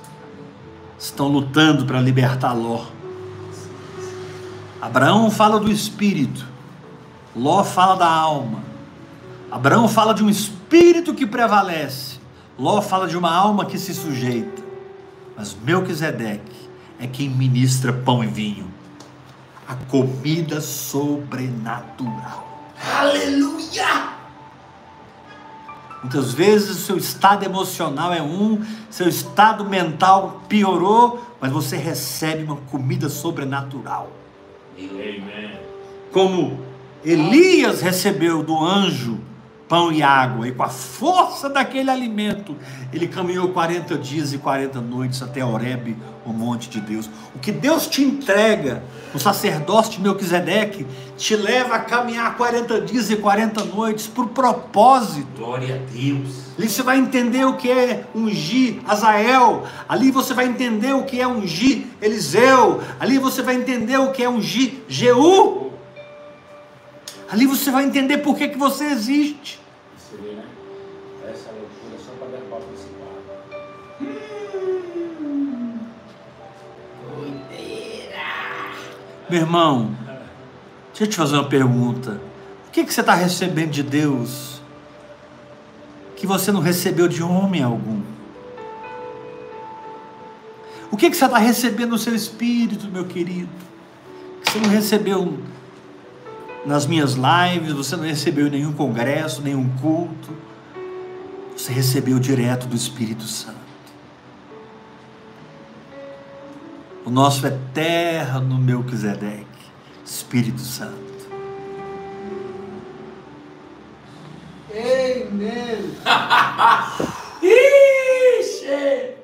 Estão lutando para libertar Ló. Abraão fala do espírito. Ló fala da alma. Abraão fala de um espírito que prevalece. Ló fala de uma alma que se sujeita. Mas Melquisedeque é quem ministra pão e vinho. A comida sobrenatural. Aleluia! Muitas vezes o seu estado emocional é um, seu estado mental piorou, mas você recebe uma comida sobrenatural. Amém. Como Elias recebeu do anjo pão e água, e com a força daquele alimento, ele caminhou 40 dias e 40 noites até Horebe, o monte de Deus. O que Deus te entrega, o sacerdócio de Melquisedeque, te leva a caminhar 40 dias e 40 noites por propósito. Glória a Deus. Ali você vai entender o que é ungir Azael. Ali você vai entender o que é ungir Eliseu. Ali você vai entender o que é ungir Jeú. Ali você vai entender por que, que você existe. Você vê, né? Essa loucura só para derrubar o principal. Meu irmão, deixa eu te fazer uma pergunta. O que, que você está recebendo de Deus que você não recebeu de homem algum? O que, que você está recebendo no seu espírito, meu querido? Que você não recebeu nas minhas lives, você não recebeu em nenhum congresso, nenhum culto. Você recebeu direto do Espírito Santo. O nosso eterno Melquisedeque, Espírito Santo. Amen. <laughs> Ixi!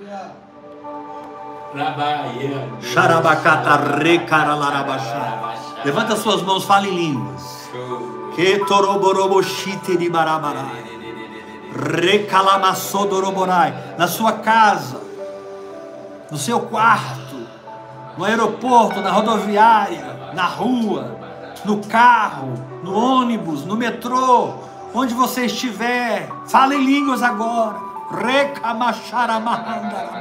Aleluia. Trabalha. Xarabacata recaralarabaxá. Levanta suas mãos, fale em línguas. Que toroboroboshite de barabarai. Recalamassodoroborai. Na sua casa, no seu quarto, no aeroporto, na rodoviária, na rua, no carro, no ônibus, no metrô, onde você estiver, fale em línguas agora. Recamacharamahandarabá.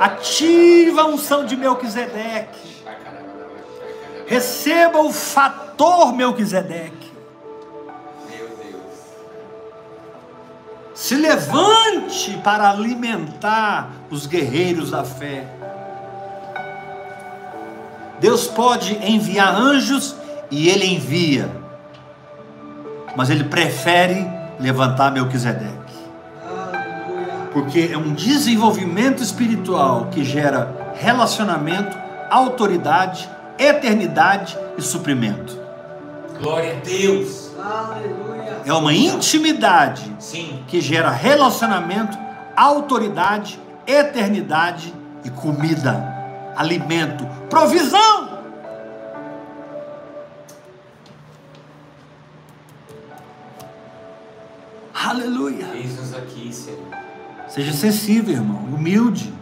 Ativa a unção de Melquisedeque. Receba o fator Melquisedeque. Meu Deus. Se levante para alimentar os guerreiros da fé. Deus pode enviar anjos e ele envia, mas ele prefere levantar Melquisedeque, porque é um desenvolvimento espiritual que gera relacionamento, autoridade, eternidade e suprimento. Glória a Deus. Aleluia. É uma intimidade Sim. que gera relacionamento, autoridade, eternidade e comida, alimento, provisão. Aleluia. Eis-nos aqui, Senhor. Seja sensível, irmão, humilde.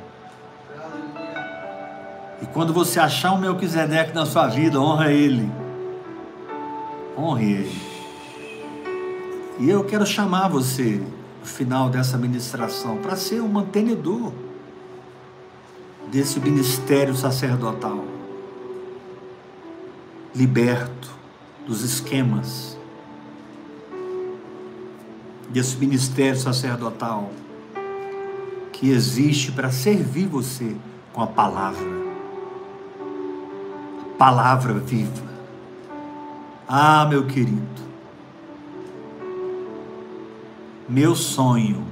E quando você achar um Melquisedeque na sua vida, honra ele. Honre ele. E eu quero chamar você, no final dessa ministração, para ser um mantenedor desse ministério sacerdotal. Liberto dos esquemas desse ministério sacerdotal que existe para servir você com a palavra. Palavra viva. Ah, meu querido. Meu sonho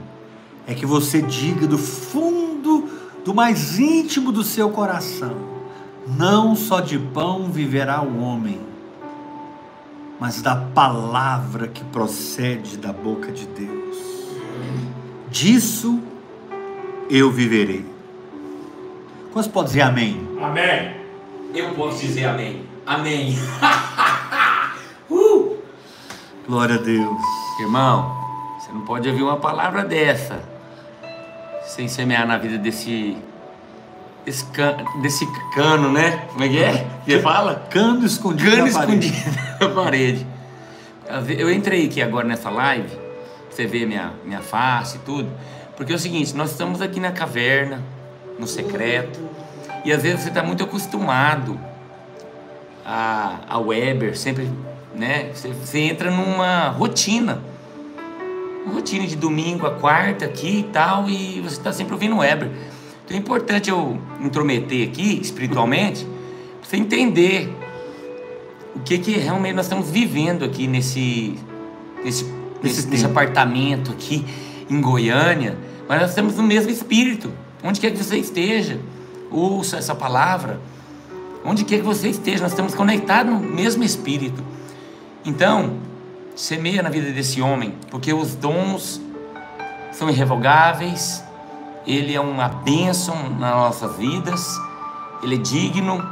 é que você diga do fundo, do mais íntimo do seu coração: não só de pão viverá o homem, mas da palavra que procede da boca de Deus. Disso eu viverei. Quantos podem dizer amém? Amém. Eu posso dizer amém. Amém. <laughs> Glória a Deus. Irmão, você não pode ouvir uma palavra dessa sem semear na vida desse. Desse, can, desse cano, né? Como é que é? Que fala? Cano escondido Cano na parede. escondido <laughs> na parede. Eu entrei aqui agora nessa live, você vê minha, minha face e tudo, porque é o seguinte, nós estamos aqui na caverna, no secreto, e às vezes você está muito acostumado a, a Weber, sempre, né? Você, você entra numa rotina. rotina de domingo a quarta aqui e tal, e você está sempre ouvindo o Weber. Então é importante eu intrometer aqui, espiritualmente, para você entender o que, que realmente nós estamos vivendo aqui nesse, nesse, nesse, nesse apartamento aqui em Goiânia, mas nós estamos no mesmo espírito. Onde quer que você esteja, ouça essa palavra. Onde quer que você esteja, nós estamos conectados no mesmo espírito. Então, semeia na vida desse homem, porque os dons são irrevogáveis, ele é uma bênção nas nossas vidas, ele é digno,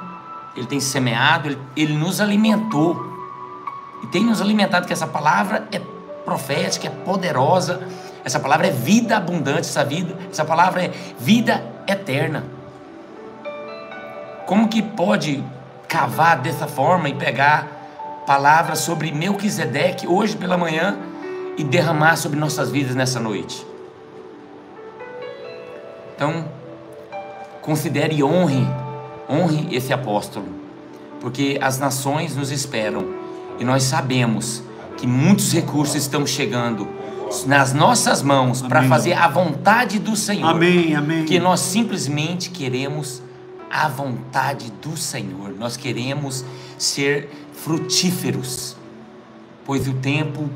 ele tem semeado, ele, ele nos alimentou e tem nos alimentado que essa palavra é profética, é poderosa, essa palavra é vida abundante, essa vida, essa palavra é vida eterna. Como que pode cavar dessa forma e pegar palavras sobre Melquisedeque hoje pela manhã e derramar sobre nossas vidas nessa noite? Então, considere e honre, honre esse apóstolo, porque as nações nos esperam e nós sabemos que muitos recursos estão chegando nas nossas mãos para fazer a vontade do Senhor. Amém, amém. Que nós simplesmente queremos a vontade do Senhor. Nós queremos ser frutíferos, pois o tempo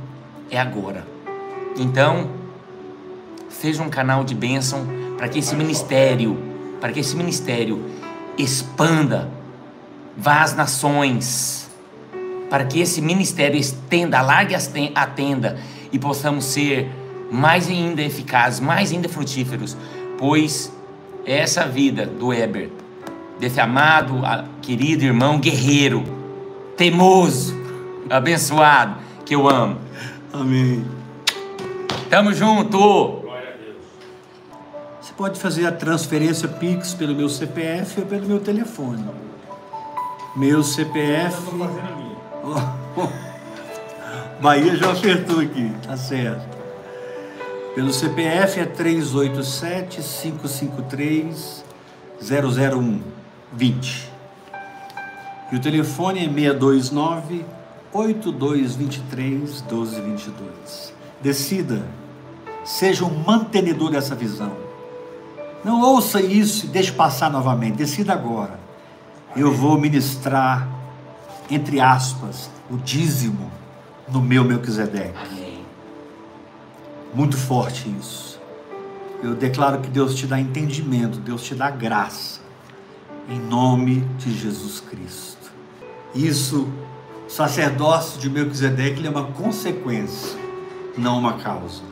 é agora. Então, seja um canal de bênção para que esse ministério, para que esse ministério expanda, vá às nações, para que esse ministério estenda, alargue a tenda e possamos ser mais ainda eficazes, mais ainda frutíferos, pois essa vida do Eber, desse amado, querido irmão guerreiro, teimoso, abençoado, que eu amo. Amém. Tamo junto. Glória a Deus. Você pode fazer a transferência Pix pelo meu CPF ou pelo meu telefone. Meu CPF. Eu tô fazendo a minha. <laughs> Bahia já acertou aqui, tá certo. Pelo CPF é 387 553 001 20. E o telefone é 629 8223 1222. Decida, seja um mantenedor dessa visão. Não ouça isso e deixe passar novamente. Decida agora. Eu vou ministrar, entre aspas, o dízimo no meu Melquisedeque. Amém. Muito forte isso. Eu declaro que Deus te dá entendimento, Deus te dá graça. Em nome de Jesus Cristo. Isso, sacerdócio de Melquisedeque, é uma consequência, não uma causa.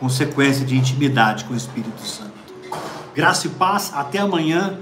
Consequência de intimidade com o Espírito Santo. Graça e paz, até amanhã.